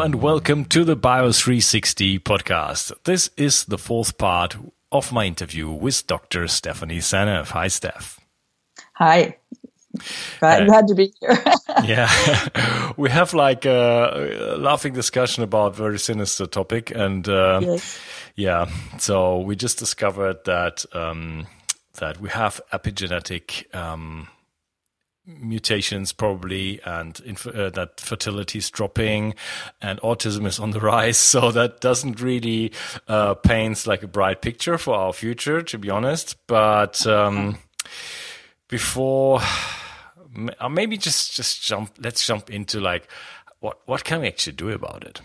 Hello and welcome to the Bio 360 podcast. This is the fourth part of my interview with Dr. Stephanie Seneff. Hi, Steph. Hi. Glad, uh, glad to be here. yeah, we have like a, laughing discussion about very sinister topic, and uh, yes. yeah, so we just discovered that um, that we have epigenetic. Um, mutations probably and inf- uh, that fertility is dropping and autism is on the rise. So that doesn't really uh, paints like a bright picture for our future to be honest. But um, before uh, maybe just just jump let's jump into like what what can we actually do about it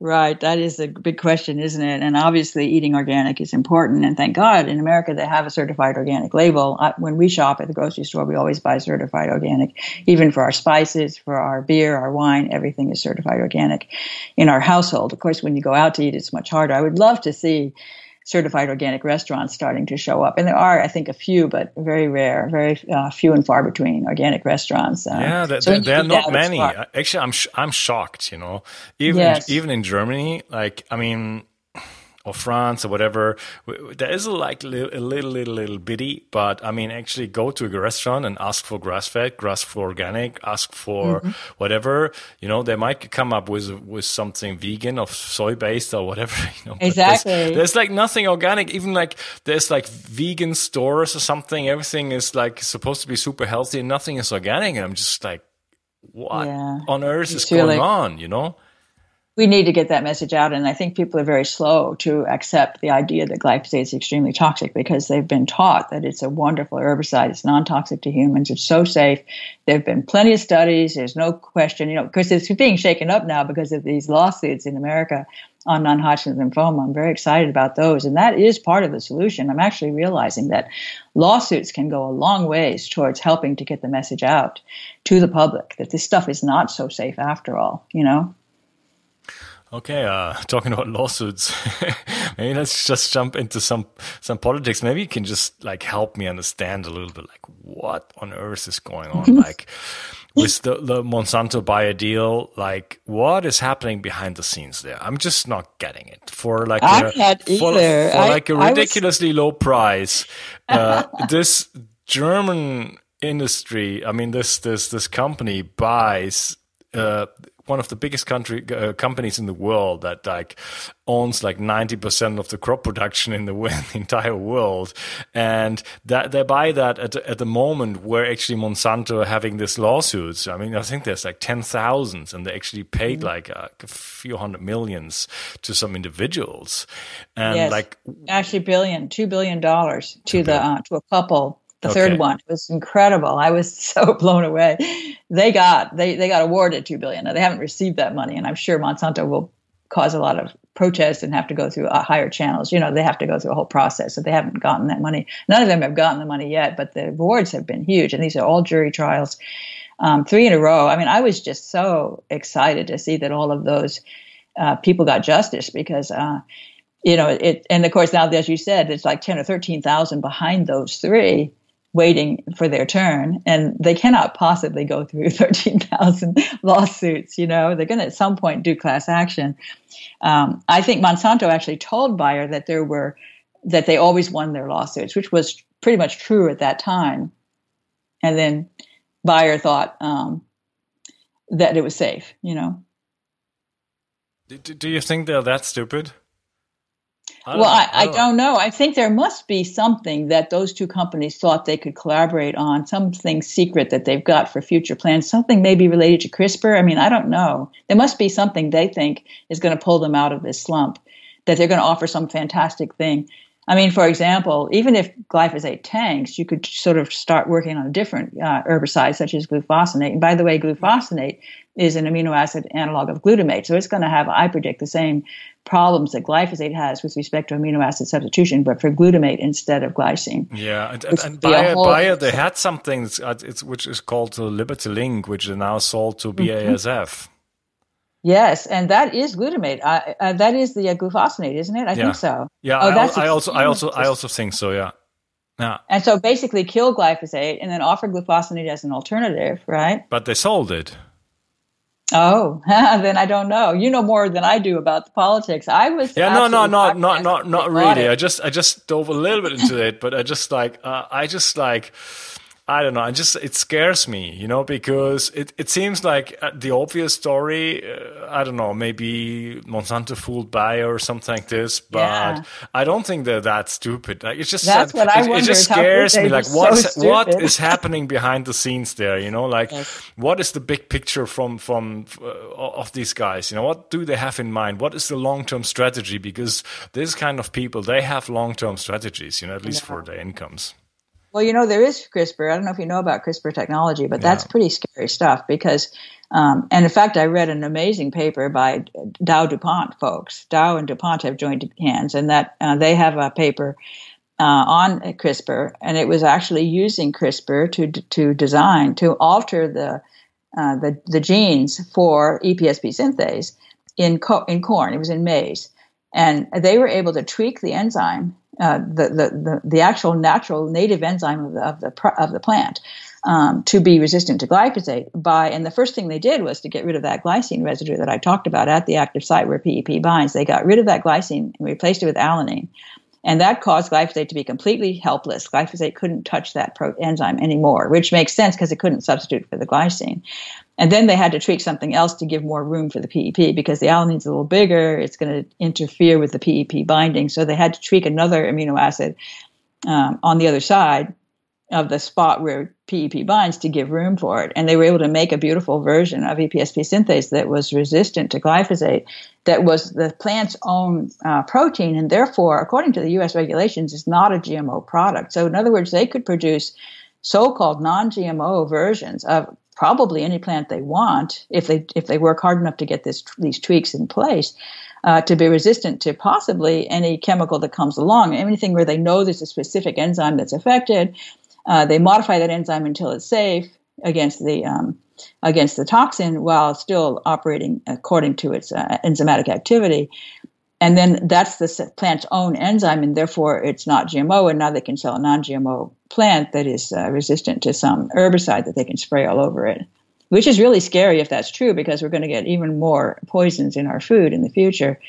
Right, that is a big question, isn't it? And obviously, eating organic is important. And thank God in America they have a certified organic label. When we shop at the grocery store, we always buy certified organic. Even for our spices, for our beer, our wine, everything is certified organic in our household. Of course, when you go out to eat, it's much harder. I would love to see certified organic restaurants starting to show up. And there are, I think, a few, but very rare, very uh, few and far between organic restaurants. Uh, yeah, there, so there are not many. Actually, I'm sh- I'm shocked. You know, even yes. even in Germany, like I mean, or France or whatever. There is a, like a little, little, little, little bitty, but I mean, actually go to a restaurant and ask for grass fed, grass for organic, ask for mm-hmm. whatever. You know, they might come up with with something vegan or soy based or whatever. You know, exactly. There's, there's, like nothing organic. Even like there's like vegan stores or something. Everything is like supposed to be super healthy and nothing is organic. And I'm just like, what yeah. on earth is going on? You know we need to get that message out. And I think people are very slow to accept the idea that glyphosate is extremely toxic because they've been taught that it's a wonderful herbicide. It's non toxic to humans. It's so safe. There have been plenty of studies. There's no question, you know, because it's being shaken up now because of these lawsuits in America on non Hodgkin's lymphoma. I'm very excited about those. And that is part of the solution. I'm actually realizing that lawsuits can go a long ways towards helping to get the message out to the public that this stuff is not so safe after all, you know? Okay, uh, talking about lawsuits, maybe let's just jump into some some politics. Maybe you can just like help me understand a little bit, like what on earth is going on, like with the, the Monsanto Bayer deal. Like, what is happening behind the scenes there? I'm just not getting it. For like a, for, for I, like a ridiculously was... low price, uh, this German industry, I mean, this this this company buys uh, one of the biggest country uh, companies in the world that like owns like 90% of the crop production in the, in the entire world and that they buy that at, at the moment where actually Monsanto are having this lawsuits I mean I think there's like 10,000 and they actually paid mm-hmm. like a, a, few hundred millions to some individuals and yes. like actually billion 2 billion dollars to the uh, to a couple the okay. third one It was incredible. I was so blown away. They got they they got awarded two billion. Now they haven't received that money, and I'm sure Monsanto will cause a lot of protest and have to go through uh, higher channels. You know, they have to go through a whole process. So they haven't gotten that money. None of them have gotten the money yet, but the awards have been huge, and these are all jury trials, um, three in a row. I mean, I was just so excited to see that all of those uh, people got justice because. Uh, you know, it, and of course now, as you said, it's like ten or thirteen thousand behind those three waiting for their turn and they cannot possibly go through 13,000 lawsuits you know? They're going to at some point do class action. Um, i think monsanto actually told bayer that there were that they always won their lawsuits which was pretty much true at that time. And then bayer thought um, that it was safe you know? Do you think they're that stupid I well, I, I, don't, I don't know. I think there must be something that those two companies thought they could collaborate on, something secret that they've got for future plans, something maybe related to CRISPR. I mean, I don't know. There must be something they think is going to pull them out of this slump, that they're going to offer some fantastic thing. I mean, for example, even if glyphosate tanks, you could sort of start working on a different uh, herbicide, such as glufosinate. And by the way, glufosinate is an amino acid analog of glutamate, so it's going to have, I predict, the same problems that glyphosate has with respect to amino acid substitution, but for glutamate instead of glycine. Yeah, and, and, and Bayer, Bayer, they had something which is called Liberty Link, which is now sold to BASF. Mm-hmm. Yes, and that is glutamate. Uh, uh, that is the uh, glufosinate, isn't it? I yeah. think so. Yeah, oh, I, I also, I also, I also think so. Yeah. Yeah. And so basically, kill glyphosate and then offer glufosinate as an alternative, right? But they sold it. Oh, then I don't know. You know more than I do about the politics. I was yeah, no, no, no, not not not really. I just I just dove a little bit into it, but I just like uh, I just like I don't know. I just it scares me, you know, because it, it seems like uh, the obvious story. Uh, I don't know, maybe Monsanto fooled Bayer or something like this, but yeah. I don't think they're that stupid. Like it's just that's what I it, it just scares me. Like what so what is happening behind the scenes there? You know, like yes. what is the big picture from from uh, of these guys? You know, what do they have in mind? What is the long term strategy? Because this kind of people, they have long term strategies. You know, at least yeah. for their incomes. Well, you know, there is CRISPR. I don't know if you know about CRISPR technology, but that's pretty scary stuff because, um, and in fact, I read an amazing paper by Dow DuPont folks. Dow and DuPont have joined hands, and that uh, they have a paper uh, on CRISPR, and it was actually using CRISPR to to design to alter the uh, the, the genes for EPSP synthase in co- in corn. It was in maize, and they were able to tweak the enzyme uh, the, the, the, the, actual natural native enzyme of the, of the, of the plant um, to be resistant to glyphosate by and the first thing they did was to get rid of that glycine residue that I talked about at the active site where PEP binds. They got rid of that glycine and replaced it with alanine. And that caused glyphosate to be completely helpless. Glyphosate couldn't touch that pro- enzyme anymore, which makes sense because it couldn't substitute for the glycine. And then they had to tweak something else to give more room for the PEP because the alanine's a little bigger. It's going to interfere with the PEP binding. So they had to tweak another amino acid um, on the other side of the spot where PEP binds to give room for it. And they were able to make a beautiful version of EPSP synthase that was resistant to glyphosate, that was the plant's own uh, protein, and therefore, according to the US regulations, is not a GMO product. So, in other words, they could produce so called non GMO versions of probably any plant they want if they if they work hard enough to get this these tweaks in place uh, to be resistant to possibly any chemical that comes along. Anything where they know there's a specific enzyme that's affected uh, they modify that enzyme until it's safe against the um, against the toxin while still operating according to its uh, enzymatic activity and then that's the plant's own enzyme, and therefore it's not GMO. And now they can sell a non-GMO plant that is uh, resistant to some herbicide that they can spray all over it, which is really scary if that's true, because we're going to get even more poisons in our food in the future.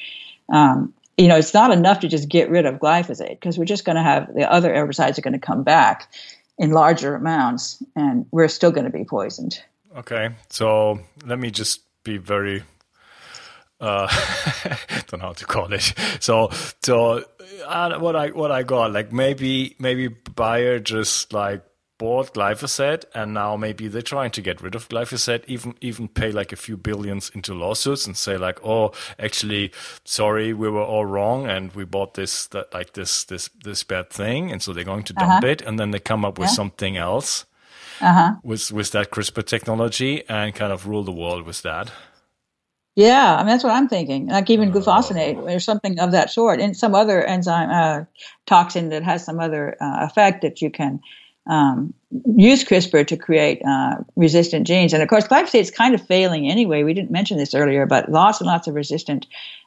Um, you know, it's not enough to just get rid of glyphosate because we're just going to have the other herbicides are going to come back in larger amounts, and we're still going to be poisoned. Okay, so let me just be very uh, don't know how to call it. So, so uh, what I what I got like maybe maybe Bayer just like bought glyphosate and now maybe they're trying to get rid of glyphosate even even pay like a few billions into lawsuits and say like oh actually sorry we were all wrong and we bought this that like this this this bad thing and so they're going to dump uh-huh. it and then they come up with yeah. something else uh-huh. with with that CRISPR technology and kind of rule the world with that yeah, I mean that's what I'm thinking. Like even glufosinate or something of that sort, and some other enzyme uh, toxin that has some other uh, effect that you can um, use CRISPR to create uh, resistant genes. And of course, glyphosate is kind of failing anyway. We didn't mention this earlier, but lots and lots of resistant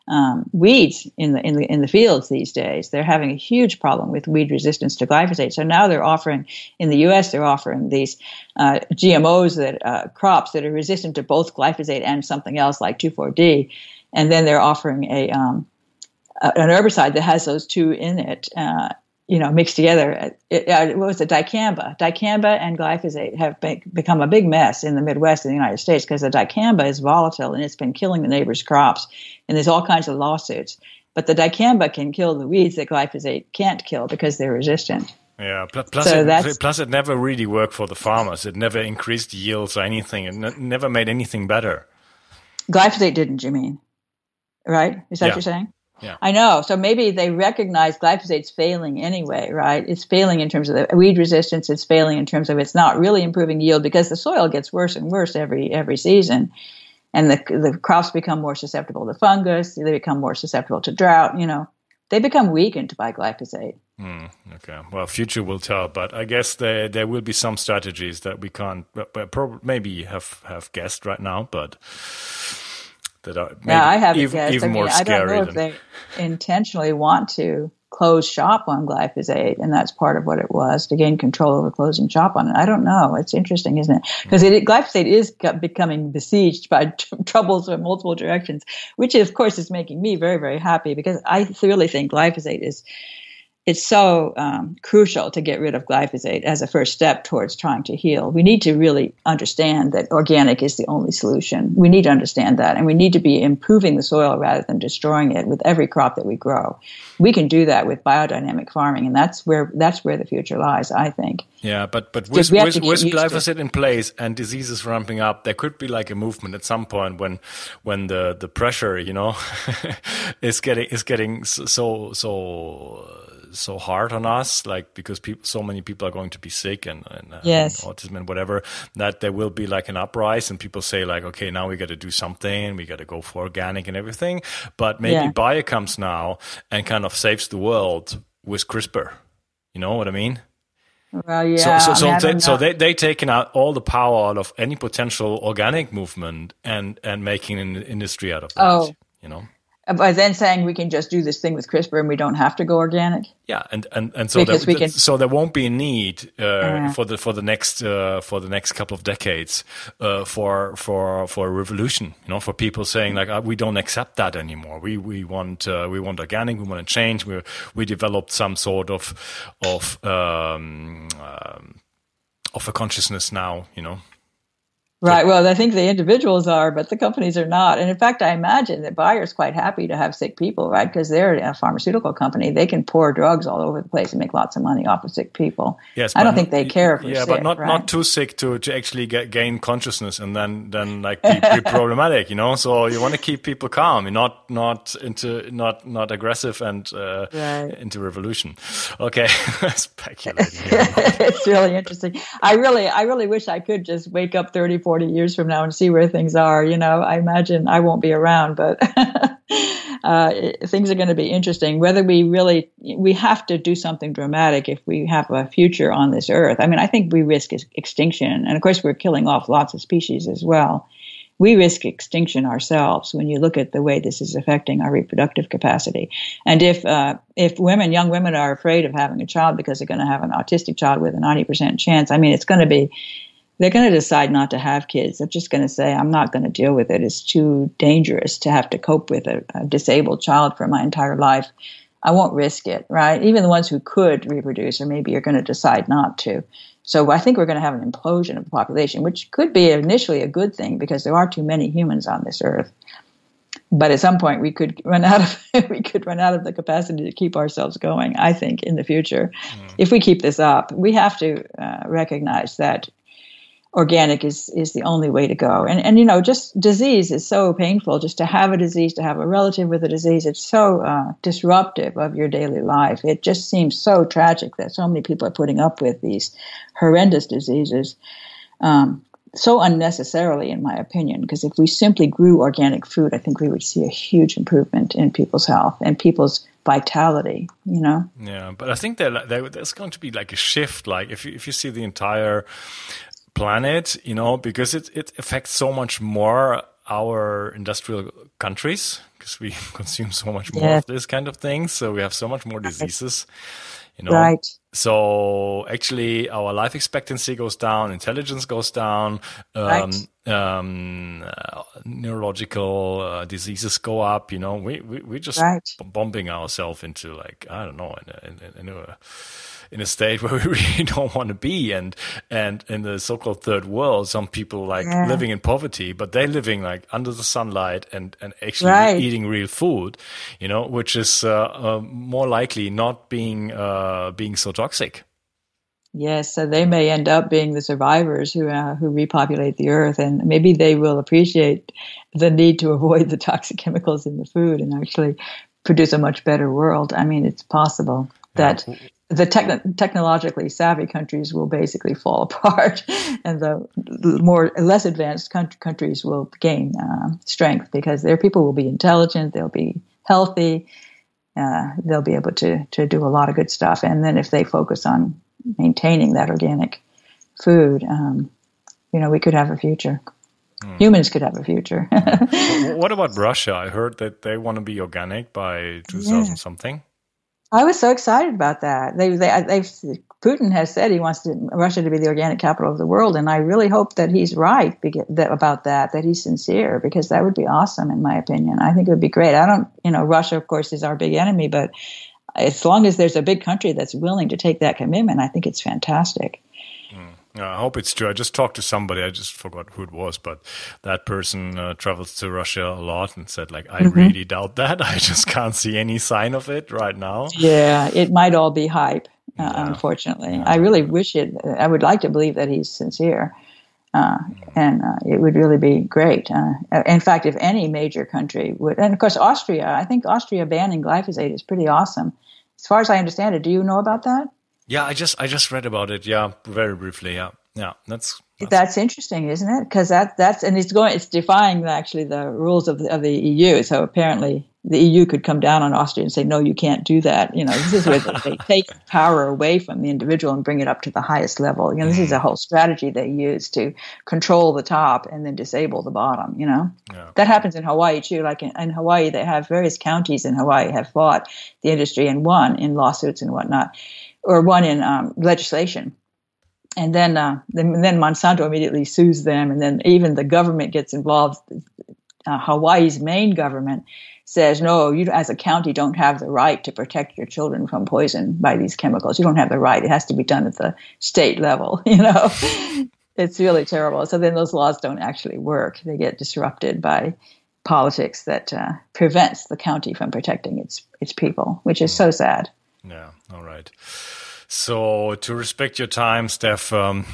um, weeds in the in the in the fields these days. They're having a huge problem with weed resistance to glyphosate. So now they're offering in the U.S. they're offering these uh, GMOs that uh, crops that are resistant to both glyphosate and something else like 2,4-D, and then they're offering a um, an herbicide that has those two in it, uh, you know, mixed together. It, it, uh, what was it? Dicamba. Dicamba and glyphosate have be- become a big mess in the Midwest of the United States because the dicamba is volatile and it's been killing the neighbors' crops. And there's all kinds of lawsuits. But the dicamba can kill the weeds that glyphosate can't kill because they're resistant. Yeah, plus, so it, plus it never really worked for the farmers. It never increased yields or anything. It n- never made anything better. Glyphosate didn't, you mean? Right? Is that yeah. what you're saying? Yeah. I know. So maybe they recognize glyphosate's failing anyway, right? It's failing in terms of the weed resistance. It's failing in terms of it's not really improving yield because the soil gets worse and worse every every season, and the the crops become more susceptible to fungus. They become more susceptible to drought. You know, they become weakened by glyphosate. Mm, okay. Well, future will tell, but I guess there there will be some strategies that we can't, but probably maybe have have guessed right now, but that are yeah, I haven't even, guessed. even I mean, more scary. I don't know than... if they intentionally want to close shop on glyphosate, and that's part of what it was to gain control over closing shop on it. I don't know. It's interesting, isn't it? Because mm. glyphosate is becoming besieged by t- troubles from multiple directions, which of course is making me very, very happy because I really think glyphosate is it's so um, crucial to get rid of glyphosate as a first step towards trying to heal. We need to really understand that organic is the only solution. We need to understand that, and we need to be improving the soil rather than destroying it with every crop that we grow. We can do that with biodynamic farming, and that's where that's where the future lies. I think. Yeah, but but with, with, with glyphosate in place and diseases ramping up, there could be like a movement at some point when when the the pressure, you know, is getting is getting so so so hard on us, like because people, so many people are going to be sick and, and, uh, yes. and autism and whatever, that there will be like an uprising and people say like, okay, now we got to do something, we got to go for organic and everything. But maybe yeah. Bayer comes now and kind of saves the world with CRISPR. You know what I mean? Well, yeah. So, so, so, they, so they they taken out all the power out of any potential organic movement and and making an industry out of that. Oh, you know by then saying we can just do this thing with CRISPR and we don't have to go organic. Yeah, and and, and so there, can, so there won't be a need uh, uh, for the for the next uh, for the next couple of decades uh, for for for a revolution. You know, for people saying like uh, we don't accept that anymore. We we want uh, we want organic. We want to change. We we developed some sort of of um, um, of a consciousness now. You know. Right. Well, I think the individuals are, but the companies are not. And in fact, I imagine that Bayer's quite happy to have sick people, right? Because they're a pharmaceutical company. They can pour drugs all over the place and make lots of money off of sick people. Yes. I don't think they care if Yeah, sick, but not, right? not too sick to, to actually get, gain consciousness and then, then like be, be problematic, you know? So you want to keep people calm, not, not into, not, not aggressive and, uh, right. into revolution. Okay. Speculating. it's really interesting. I really, I really wish I could just wake up 30, 40 40 years from now and see where things are. You know, I imagine I won't be around, but uh, things are going to be interesting. Whether we really, we have to do something dramatic if we have a future on this earth. I mean, I think we risk extinction. And of course, we're killing off lots of species as well. We risk extinction ourselves when you look at the way this is affecting our reproductive capacity. And if uh, if women, young women, are afraid of having a child because they're going to have an autistic child with a ninety percent chance, I mean, it's going to be they're going to decide not to have kids. They're just going to say, I'm not going to deal with it. It's too dangerous to have to cope with a, a, disabled child for my entire life. I won't risk it, right? Even the ones who could reproduce or maybe you're going to decide not to. So I think we're going to have an implosion of the population, which could be initially a good thing because there are too many humans on this earth. But at some point we could run out of we could run out of the capacity to keep ourselves going. I think in the future, mm. if we keep this up, we have to uh, recognize that organic is is the only way to go. And and you know, just disease is so painful. Just to have a disease, to have a relative with a disease, it's so uh, disruptive of your daily life. It just seems so tragic that so many people are putting up with these horrendous diseases. Um, so unnecessarily, in my opinion, because if we simply grew organic food, I think we would see a huge improvement in people's health and people's vitality. You know. Yeah, but I think that there's going to be like a shift. Like if you, if you see the entire planet, you know, because it, it affects so much more our industrial countries because we consume so much more yeah. of this kind of things. So we have so much more diseases, you know. Right. So actually, our life expectancy goes down, intelligence goes down, um, right. um, uh, neurological uh, diseases go up. You know, we we we just right. bumping ourselves into like I don't know, in a, in, in a in a state where we really don't want to be. And and in the so-called third world, some people like yeah. living in poverty, but they're living like under the sunlight and and actually right. eating real food, you know, which is uh, uh, more likely not being uh, being so toxic. Yes, so they may end up being the survivors who uh, who repopulate the earth, and maybe they will appreciate the need to avoid the toxic chemicals in the food and actually produce a much better world. I mean, it's possible that the technologically savvy countries will basically fall apart, and the more less advanced countries will gain uh, strength because their people will be intelligent, they'll be healthy, uh, they'll be able to to do a lot of good stuff. And then if they focus on maintaining that organic food, um, you know, we could have a future. Hmm. Humans could have a future. what about Russia? I heard that they want to be organic by 2000 yeah. something. I was so excited about that. They, they, they've Putin has said he wants to, Russia to be the organic capital of the world, and I really hope that he's right about that. That he's sincere, because that would be awesome, in my opinion. I think it would be great. I don't, you know, Russia, of course, is our big enemy, but as long as there's a big country that's willing to take that commitment, I think it's fantastic. I hope it's true. I just talked to somebody. I just forgot who it was, but that person uh, travels to Russia a lot and said, like, I mm-hmm. really doubt that. I just can't see any sign of it right now. Yeah, it might all be hype. Uh, yeah. Unfortunately, yeah. I really wish it. I would like to believe that he's sincere, uh, and uh, it would really be great. Uh, in fact, if any major country would, and of course Austria, I think Austria banning glyphosate is pretty awesome. As far as I understand it, do you know about that? Yeah, I just I just read about it. Yeah, very briefly. Yeah, yeah, that's that's, that's interesting, isn't it? Because that that's and it's going it's defying actually the rules of the, of the EU. So apparently the EU could come down on Austria and say, no, you can't do that. You know, this is where they take power away from the individual and bring it up to the highest level. You know, this is a mm. whole strategy they use to control the top and then disable the bottom, you know. Yeah. That happens in Hawaii too. Like in, in, Hawaii, they have various counties in Hawaii have fought the industry and won in lawsuits and whatnot, or one in um, legislation and then, uh, then, then Monsanto immediately sues them, and then even the government gets involved. Uh, Hawaii's main government says, no, you as a county don't have the right to protect your children from poison by these chemicals. You don't have the right. It has to be done at the state level, you know. it's really terrible. So then those laws don't actually work. They get disrupted by politics that uh, prevents the county from protecting its its people, which is so sad. Yeah. All right. So to respect your time, Steph, um,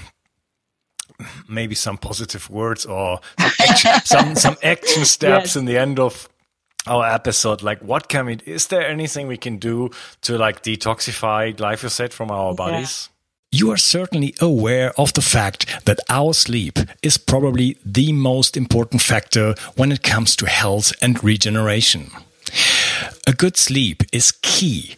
maybe some positive words or some action, some, some action steps yes. in the end of our episode like what can we is there anything we can do to like detoxify glyphosate from our bodies You are certainly aware of the fact that our sleep is probably the most important factor when it comes to health and regeneration. A good sleep is key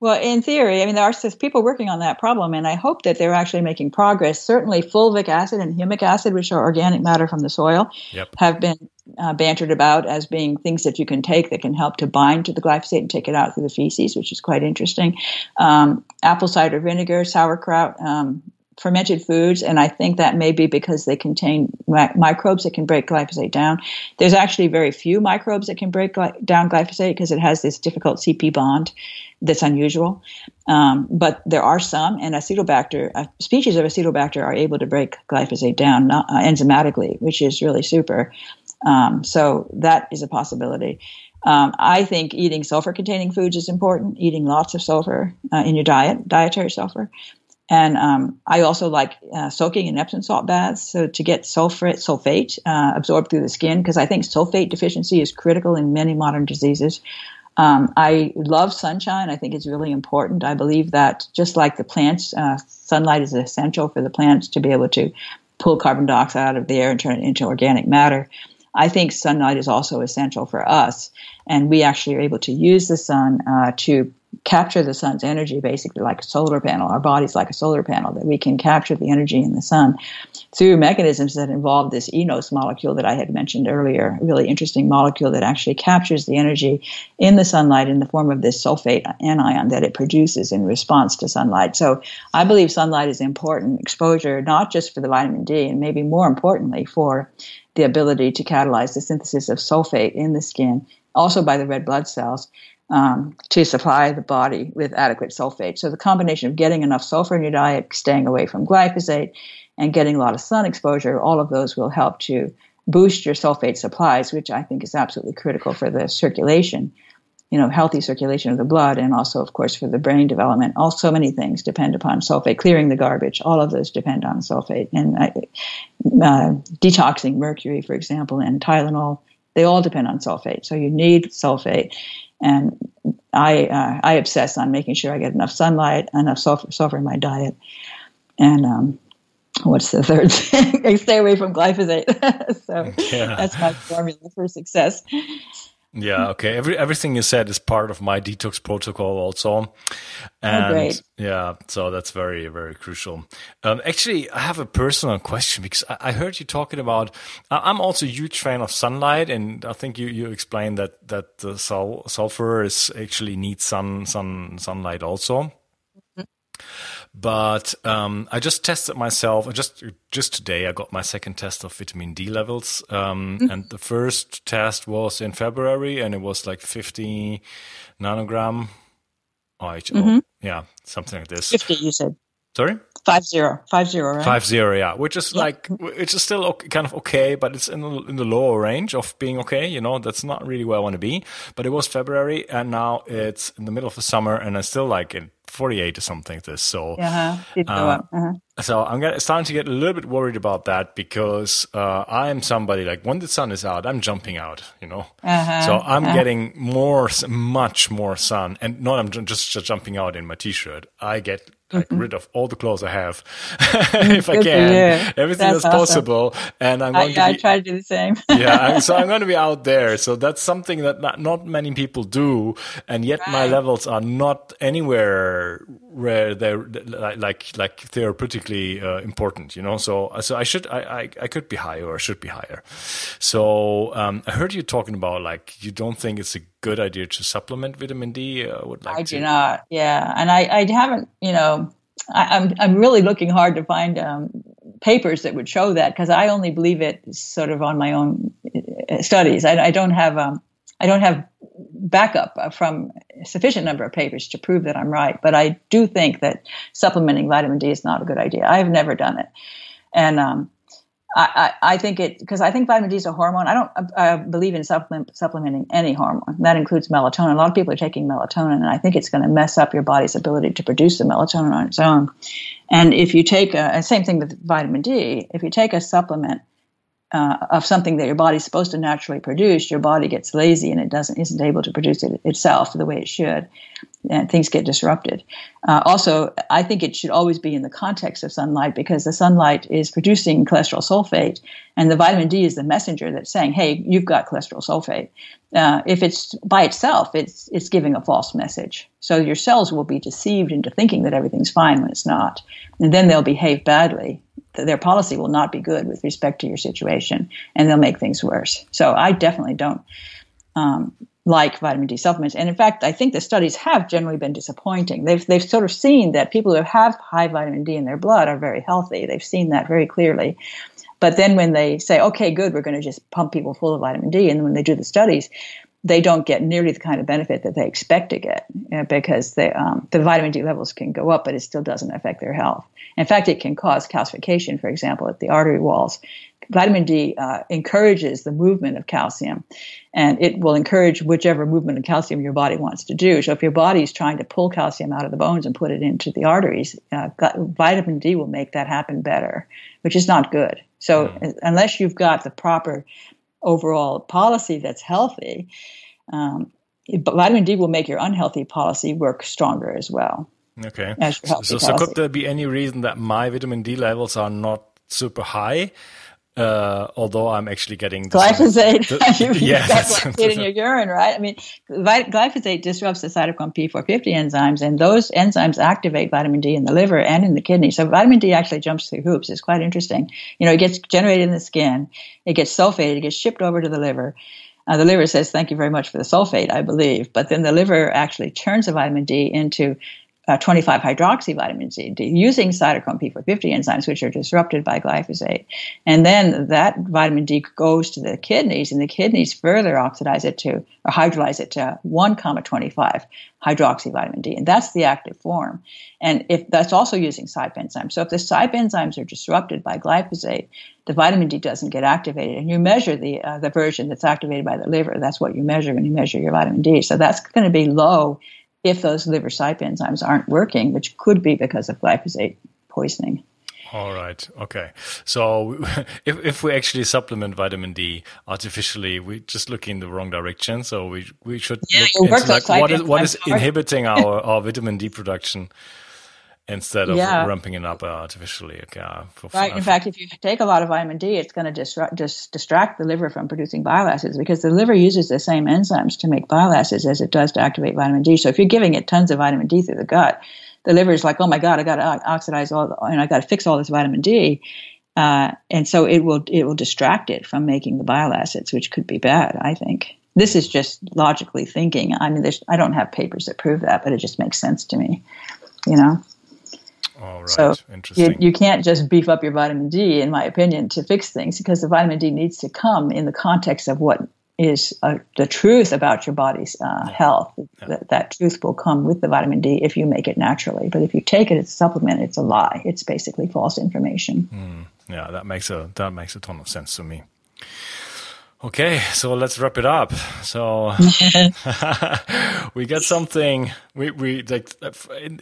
Well, in theory, I mean, there are people working on that problem, and I hope that they're actually making progress. Certainly, fulvic acid and humic acid, which are organic matter from the soil, yep. have been uh, bantered about as being things that you can take that can help to bind to the glyphosate and take it out through the feces, which is quite interesting. Um, apple cider vinegar, sauerkraut, um, fermented foods, and I think that may be because they contain mi- microbes that can break glyphosate down. There's actually very few microbes that can break gly- down glyphosate because it has this difficult CP bond that's unusual. Um, but there are some, and acetobacter, uh, species of acetobacter are able to break glyphosate down not, uh, enzymatically, which is really super. Um, so that is a possibility. Um, I think eating sulfur containing foods is important, eating lots of sulfur uh, in your diet, dietary sulfur. And um, I also like uh, soaking in Epsom salt baths so to get sulfate, sulfate uh, absorbed through the skin because I think sulfate deficiency is critical in many modern diseases. Um, I love sunshine. I think it's really important. I believe that just like the plants, uh, sunlight is essential for the plants to be able to pull carbon dioxide out of the air and turn it into organic matter. I think sunlight is also essential for us, and we actually are able to use the sun uh, to capture the sun's energy basically like a solar panel. Our body's like a solar panel that we can capture the energy in the sun through mechanisms that involve this eNOS molecule that I had mentioned earlier, a really interesting molecule that actually captures the energy in the sunlight in the form of this sulfate anion that it produces in response to sunlight. So I believe sunlight is important exposure, not just for the vitamin D, and maybe more importantly for the ability to catalyze the synthesis of sulfate in the skin, also by the red blood cells um, to supply the body with adequate sulfate. So the combination of getting enough sulfur in your diet, staying away from glyphosate, and getting a lot of sun exposure, all of those will help to boost your sulfate supplies, which I think is absolutely critical for the circulation, you know, healthy circulation of the blood, and also, of course, for the brain development. All so many things depend upon sulfate. Clearing the garbage, all of those depend on sulfate, and uh, uh, detoxing mercury, for example, and Tylenol. They all depend on sulfate. So you need sulfate, and I uh, I obsess on making sure I get enough sunlight, enough sulfur, sulfur in my diet, and um, what's the third thing? I stay away from glyphosate. so yeah. that's my formula for success. Yeah. Okay. Every everything you said is part of my detox protocol also, oh, and oh, yeah, so that's very very crucial. Um, actually, I have a personal question because I, I, heard you talking about. I'm also a huge fan of sunlight, and I think you you explained that that the sul- sulfur is actually needs sun sun sunlight also. But um, I just tested myself. Just just today, I got my second test of vitamin D levels, um, mm-hmm. and the first test was in February, and it was like 50 nanogram. Oh, mm-hmm. yeah, something like this. 50, you said. Sorry. Five zero, five zero, right? Five zero, yeah. Which is yeah. like, which is still okay, kind of okay, but it's in the, in the lower range of being okay. You know, that's not really where I want to be. But it was February, and now it's in the middle of the summer, and I still like it 48 or something like this. So, uh-huh. Uh, uh-huh. so I'm starting to get a little bit worried about that because uh, I am somebody like when the sun is out, I'm jumping out, you know. Uh-huh. So I'm uh-huh. getting more, much more sun, and not I'm just, just jumping out in my t-shirt. I get like mm-hmm. rid of all the clothes I have if I can. Everything that's, that's awesome. possible, and I'm going I, to. Be, I try to do the same. yeah, so I'm going to be out there. So that's something that not, not many people do, and yet right. my levels are not anywhere where they're like like therapeutically uh, important. You know, so so I should I, I, I could be higher or should be higher. So um, I heard you talking about like you don't think it's a good idea to supplement vitamin D? Uh, would like I to. do not. Yeah, and I, I haven't. You know, I, am I'm, I'm really looking hard to find um, papers that would show that because I only believe it sort of on my own uh, studies. I, I don't have um, I don't have backup from a sufficient number of papers to prove that I'm right. But I do think that supplementing vitamin D is not a good idea. I have never done it, and um, I, I, think it because I think vitamin D is a hormone. I don't I believe in supplement, supplementing any hormone. That includes melatonin. A lot of people are taking melatonin, and I think it's going to mess up your body's ability to produce the melatonin on its own. And if you take a same thing with vitamin D, if you take a supplement uh, of something that your body's supposed to naturally produce, your body gets lazy and it doesn't isn't able to produce it itself the way it should, and things get disrupted. Uh, also, I think it should always be in the context of sunlight because the sunlight is producing cholesterol sulfate, and the vitamin D is the messenger that's saying, "Hey, you've got cholesterol sulfate." Uh, if it's by itself, it's it's giving a false message. So your cells will be deceived into thinking that everything's fine when it's not, and then they'll behave badly their policy will not be good with respect to your situation, and they'll make things worse. So I definitely don't um, like vitamin D supplements. And in fact, I think the studies have generally been disappointing. They've they've sort of seen that people who have high vitamin D in their blood are very healthy. They've seen that very clearly. But then when they say, okay, good, we're going to just pump people full of vitamin D, and when they do the studies, they don't get nearly the kind of benefit that they expect to get because they, um, the vitamin D levels can go up, but it still doesn't affect their health. In fact, it can cause calcification, for example, at the artery walls. Vitamin D uh, encourages the movement of calcium, and it will encourage whichever movement of calcium your body wants to do. So, if your body is trying to pull calcium out of the bones and put it into the arteries, uh, vitamin D will make that happen better, which is not good. So, mm. unless you've got the proper overall policy that's healthy, um, vitamin D will make your unhealthy policy work stronger as well. Okay. So, so, could there be any reason that my vitamin D levels are not super high? Uh, although I'm actually getting glyphosate. The, you, yeah, got glyphosate in your urine, right? I mean, glyphosate disrupts the cytochrome P450 enzymes, and those enzymes activate vitamin D in the liver and in the kidney. So vitamin D actually jumps through hoops. It's quite interesting. You know, it gets generated in the skin, it gets sulfated, it gets shipped over to the liver. Uh, the liver says, "Thank you very much for the sulfate," I believe, but then the liver actually turns the vitamin D into uh, 25 hydroxy vitamin D using cytochrome P450 enzymes, which are disrupted by glyphosate. And then that vitamin D goes to the kidneys, and the kidneys further oxidize it to, or hydrolyze it to 1, 25 hydroxy vitamin D. And that's the active form. And if that's also using CYP enzymes. So if the CYP enzymes are disrupted by glyphosate, the vitamin D doesn't get activated. And you measure the, uh, the version that's activated by the liver. That's what you measure when you measure your vitamin D. So that's going to be low if those liver CYP enzymes aren't working, which could be because of glyphosate poisoning. All right. Okay. So if if we actually supplement vitamin D artificially, we're just look in the wrong direction. So we we should yeah, look into like what is what is inhibiting our, our vitamin D production instead of yeah. ramping it up artificially. Okay. right. In fact, if you take a lot of vitamin D, it's going to distract, just distract the liver from producing bile acids because the liver uses the same enzymes to make bile acids as it does to activate vitamin D. So if you're giving it tons of vitamin D through the gut, the liver is like, oh my god, I got to oxidize all, and I got to fix all this vitamin D. Uh, and so it will it will distract it from making the bile acids, which could be bad. I think this is just logically thinking. I mean, I don't have papers that prove that, but it just makes sense to me. You know. All right. So Interesting. You, you can't just beef up your vitamin D, in my opinion, to fix things because the vitamin D needs to come in the context of what is uh, the truth about your body's uh, yeah. health. Yeah. That, that truth will come with the vitamin D if you make it naturally. But if you take it as a supplement, it's a lie. It's basically false information. Mm. Yeah, that makes a that makes a ton of sense to me. Okay, so let's wrap it up. So we got something. We we like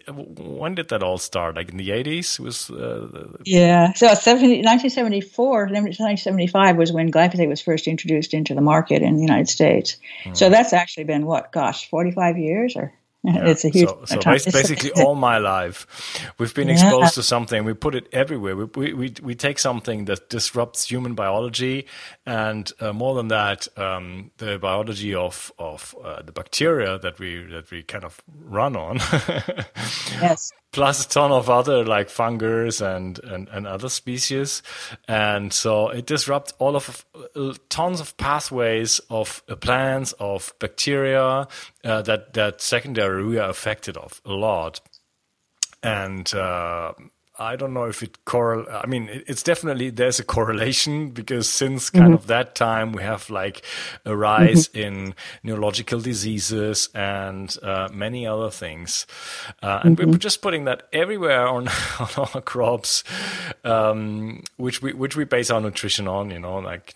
when did that all start? Like in the eighties was. Uh, yeah, so 70, 1974, 1975 was when glyphosate was first introduced into the market in the United States. Hmm. So that's actually been what? Gosh, forty five years or Yeah. It's a huge. So, so basically, all my life, we've been exposed yeah. to something. We put it everywhere. We, we we take something that disrupts human biology, and uh, more than that, um, the biology of of uh, the bacteria that we that we kind of run on. yes plus a ton of other like fungus and, and, and other species. And so it disrupts all of uh, tons of pathways of uh, plants, of bacteria uh, that, that secondary we are affected of a lot. And uh, I don't know if it correl. I mean, it's definitely there's a correlation because since kind mm-hmm. of that time we have like a rise mm-hmm. in neurological diseases and uh, many other things, uh, and mm-hmm. we're just putting that everywhere on, on our crops, um, which we which we base our nutrition on. You know, like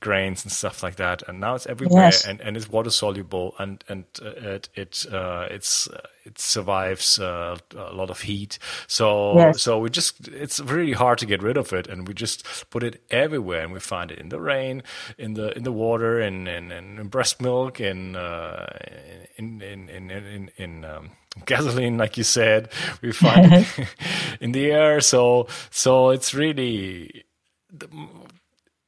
grains and stuff like that. And now it's everywhere, yes. and, and it's water soluble, and and uh, it it uh, it's uh, it survives uh, a lot of heat. So yes. so we just it's really hard to get rid of it, and we just put it everywhere, and we find it in the rain, in the in the water, in in, in breast milk, in uh, in in in in, in um, gasoline, like you said. We find it in the air. So so it's really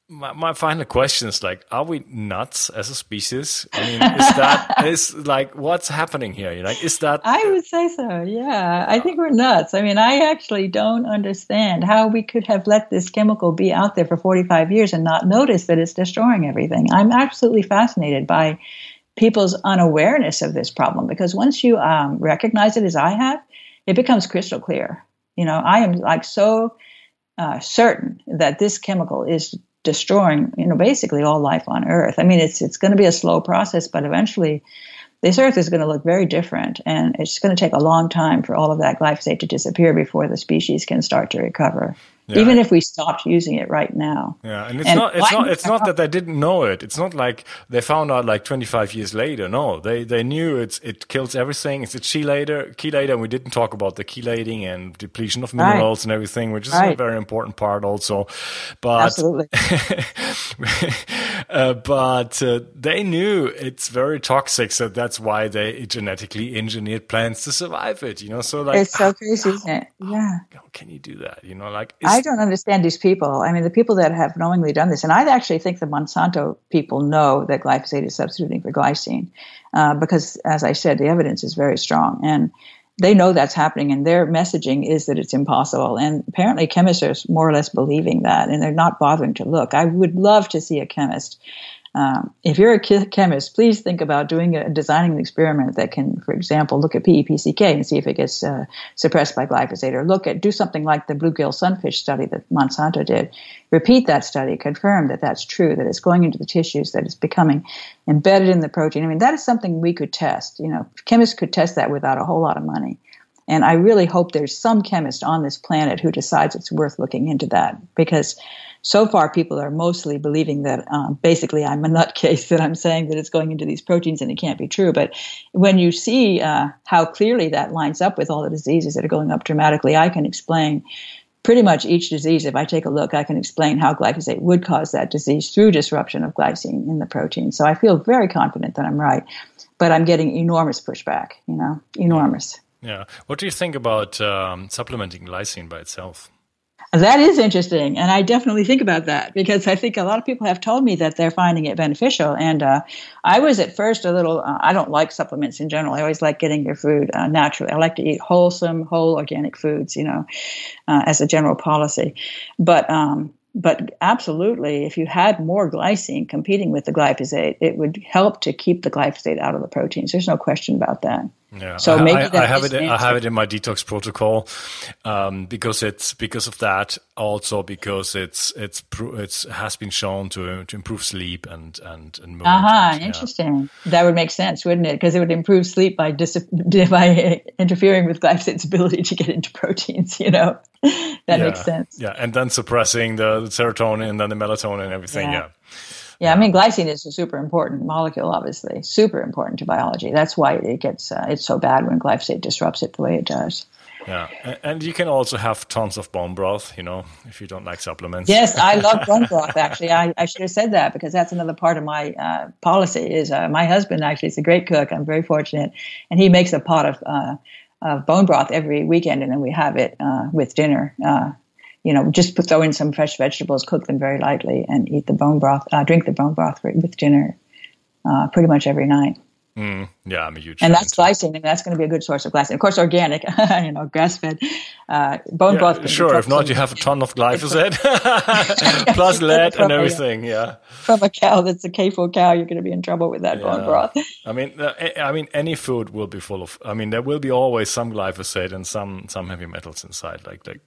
my, my final question is like, are we nuts as a species? I mean, is that is like what's happening here? You like, is that? I would say so. Yeah, I think we're nuts. I mean, I actually don't understand how we could have let this chemical be out there for 45 years and not notice that it's destroying everything. I'm absolutely fascinated by people's unawareness of this problem because once you um, recognize it, as I have, it becomes crystal clear. You know, I am like so. Uh, certain that this chemical is destroying, you know, basically all life on Earth. I mean, it's it's going to be a slow process, but eventually, this Earth is going to look very different, and it's going to take a long time for all of that glyphosate to disappear before the species can start to recover. Yeah. Even if we stopped using it right now. Yeah, and it's and not it's not it's not that they didn't know it. It's not like they found out like 25 years later. No, they they knew it's it kills everything. It's a chelator, chelator, and we didn't talk about the chelating and depletion of minerals right. and everything, which is right. a very important part also. But Absolutely. uh, but uh, they knew it's very toxic, so that's why they genetically engineered plants to survive it. You know, so like it's so crazy, isn't it? Yeah. How can you do that? You know, like I don't understand these people. I mean, the people that have knowingly done this, and I actually think the Monsanto people know that glyphosate is substituting for glycine, uh, because as I said, the evidence is very strong, and they know that's happening, and their messaging is that it's impossible. And apparently, chemists are more or less believing that, and they're not bothering to look. I would love to see a chemist um, if you're a chemist, please think about doing a designing an experiment that can, for example, look at PEPCK and see if it gets uh, suppressed by glyphosate, or look at do something like the bluegill sunfish study that Monsanto did. Repeat that study, confirm that that's true, that it's going into the tissues, that it's becoming embedded in the protein. I mean, that is something we could test. You know, chemists could test that without a whole lot of money. And I really hope there's some chemist on this planet who decides it's worth looking into that because so far people are mostly believing that um, basically I'm a nutcase that I'm saying that it's going into these proteins and it can't be true. But when you see uh, how clearly that lines up with all the diseases that are going up dramatically, I can explain pretty much each disease. If I take a look, I can explain how glyphosate would cause that disease through disruption of glycine in the protein. So I feel very confident that I'm right, but I'm getting enormous pushback. You know, enormous. Yeah. What do you think about um, supplementing glycine by itself? That is interesting, and I definitely think about that because I think a lot of people have told me that they're finding it beneficial. And uh, I was at first a little. Uh, I don't like supplements in general. I always like getting your food uh, naturally. I like to eat wholesome, whole organic foods. You know, uh, as a general policy. But um, but absolutely, if you had more glycine competing with the glyphosate, it would help to keep the glyphosate out of the proteins. There's no question about that. Yeah, so I, maybe I, I have it. I have it in my detox protocol um, because it's because of that. Also because it's it's it's has been shown to to improve sleep and and and mood. Uh-huh, interesting. Yeah. That would make sense, wouldn't it? Because it would improve sleep by dis- by interfering with glyphosate's ability to get into proteins. You know, that yeah, makes sense. Yeah, and then suppressing the serotonin and then the melatonin and everything. yeah. yeah. Yeah, I mean, glycine is a super important molecule, obviously, super important to biology. That's why it gets uh, it's so bad when glyphosate disrupts it the way it does. Yeah, and you can also have tons of bone broth, you know, if you don't like supplements. Yes, I love bone broth. Actually, I, I should have said that because that's another part of my uh, policy. Is uh, my husband actually is a great cook. I'm very fortunate, and he makes a pot of, uh, of bone broth every weekend, and then we have it uh, with dinner uh, you know, just put, throw in some fresh vegetables, cook them very lightly, and eat the bone broth, uh, drink the bone broth with dinner uh, pretty much every night. Mm, yeah, I'm a huge. And that's glycine, and that's going to be a good source of glycine. Of course, organic, you know, grass fed uh, bone yeah, broth. Sure, if not, you have a ton of glyphosate plus lead and everything. Yeah, from a cow that's a CAFO cow, you're going to be in trouble with that yeah. bone broth. I mean, uh, I mean, any food will be full of. I mean, there will be always some glyphosate and some some heavy metals inside, like like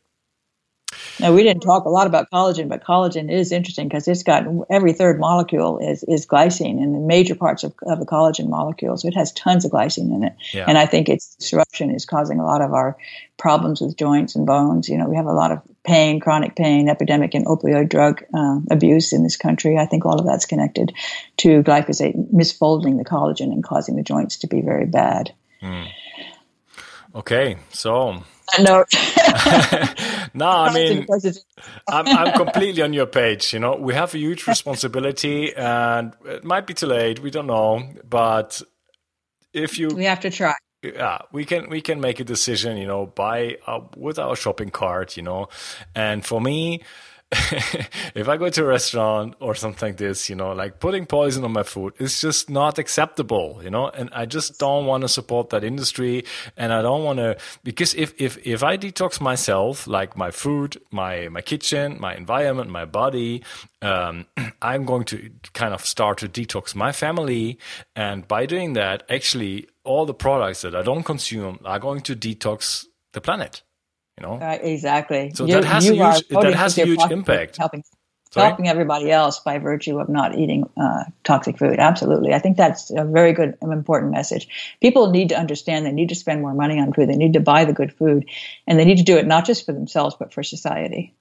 now we didn't talk a lot about collagen, but collagen is interesting because it's got every third molecule is, is glycine and the major parts of, of the collagen molecules. It has tons of glycine in it. Yeah. And I think its disruption is causing a lot of our problems with joints and bones. You know, we have a lot of pain, chronic pain, epidemic and opioid drug uh, abuse in this country. I think all of that's connected to glyphosate misfolding the collagen and causing the joints to be very bad. Mm. Okay, so note. no, I mean, I'm, I'm completely on your page. You know, we have a huge responsibility, and it might be too late. We don't know, but if you, we have to try. Yeah, we can we can make a decision. You know, buy uh, with our shopping cart. You know, and for me if I go to a restaurant or something like this, you know, like putting poison on my food is just not acceptable, you know, and I just don't want to support that industry. And I don't want to, because if, if, if I detox myself, like my food, my, my kitchen, my environment, my body, um, I'm going to kind of start to detox my family. And by doing that, actually, all the products that I don't consume are going to detox the planet you know? Uh, exactly. So you, that has a huge that has a huge impact. helping Sorry? helping everybody else by virtue of not eating uh, toxic food. Absolutely. I think that's a very good important message. People need to understand they need to spend more money on food. They need to buy the good food and they need to do it not just for themselves but for society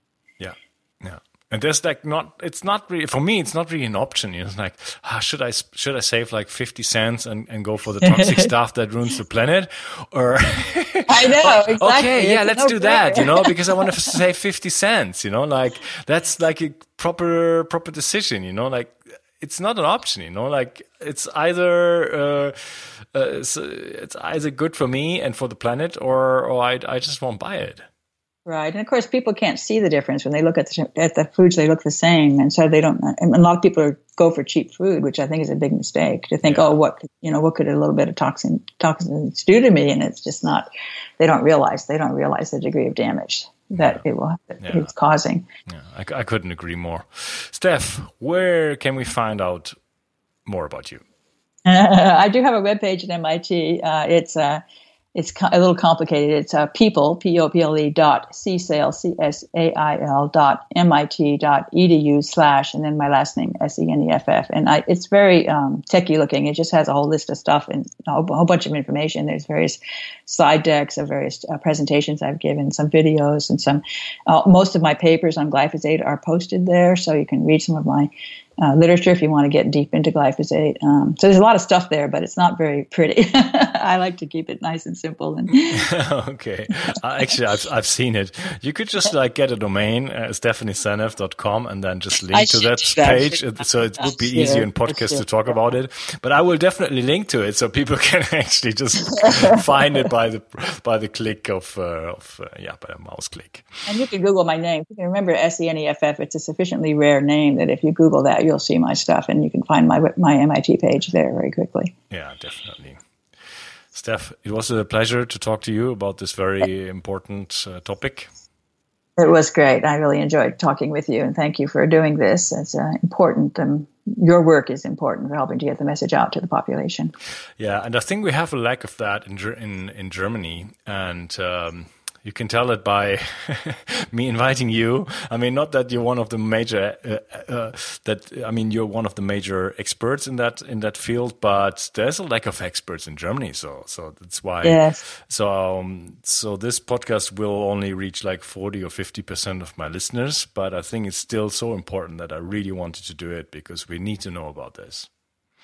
and there's like not it's not really for me it's not really an option you know, it's like ah, should i should i save like 50 cents and, and go for the toxic stuff that ruins the planet? Or i know exactly. okay yeah let's no do that you know because i want to save 50 cents you know like that's like a proper proper decision you know like it's not an option you know like it's either uh, uh, it's, it's either good for me and for the planet or or i, I just won't buy it Right, and of course, people can't see the difference when they look at the, at the foods. They look the same, and so they don't. And a lot of people are, go for cheap food, which I think is a big mistake. To think, yeah. oh, what could, you know, what could a little bit of toxin toxins do to me? And it's just not. They don't realize. They don't realize the degree of damage that yeah. it will that yeah. it's causing. Yeah, I, I couldn't agree more. Steph, where can we find out more about you. I do have a webpage at MIT. Uh, it's uh, it's a little complicated. It's uh, people, P-O-P-L-E dot C-S-A-I-L, C-S-A-I-L dot M-I-T dot edu slash, and then my last name, S-E-N-E-F-F. And I, it's very um, techy looking. It just has a whole list of stuff and a whole, a whole bunch of information. There's various slide decks of various uh, presentations I've given, some videos, and some, uh, most of my papers on glyphosate are posted there. So you can read some of my uh, literature if you want to get deep into glyphosate. Um, so there's a lot of stuff there, but it's not very pretty. I like to keep it nice and simple. And okay, actually, I've I've seen it. You could just like get a domain, uh, stephanieseneff.com, and then just link I to that page. That. So it would be easier in podcast to talk about it. But I will definitely link to it so people can actually just find it by the by the click of uh, of uh, yeah by a mouse click. And you can Google my name. You can remember S E N E F F. It's a sufficiently rare name that if you Google that you'll see my stuff, and you can find my my MIT page there very quickly. Yeah, definitely. Steph, it was a pleasure to talk to you about this very important uh, topic. It was great. I really enjoyed talking with you, and thank you for doing this. It's uh, important. Um, your work is important for helping to get the message out to the population. Yeah, and I think we have a lack of that in in, in Germany, and. Um, you can tell it by me inviting you. I mean, not that you're one of the major uh, uh, that I mean you're one of the major experts in that in that field, but there's a lack of experts in Germany, so so that's why. Yes. So um, so this podcast will only reach like forty or fifty percent of my listeners, but I think it's still so important that I really wanted to do it because we need to know about this.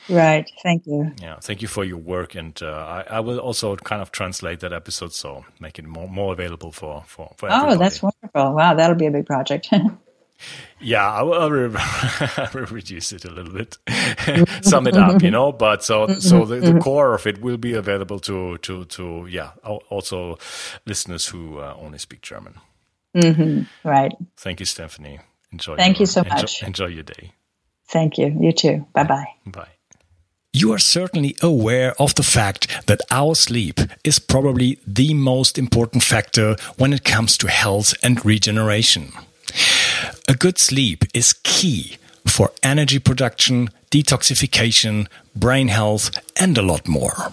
Right. Thank you. Yeah. Thank you for your work, and uh, I, I, will also kind of translate that episode so make it more more available for for. for oh, that's wonderful! Wow, that'll be a big project. yeah, I will, I will, I will, reduce it a little bit, sum it up, you know. But so so the, the, core of it will be available to to to yeah also listeners who uh, only speak German. Mm-hmm. Right. Thank you, Stephanie. Enjoy. Thank your, you so much. Enjoy, enjoy your day. Thank you. You too. Bye bye bye. You are certainly aware of the fact that our sleep is probably the most important factor when it comes to health and regeneration. A good sleep is key for energy production, detoxification, brain health, and a lot more.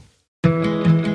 Música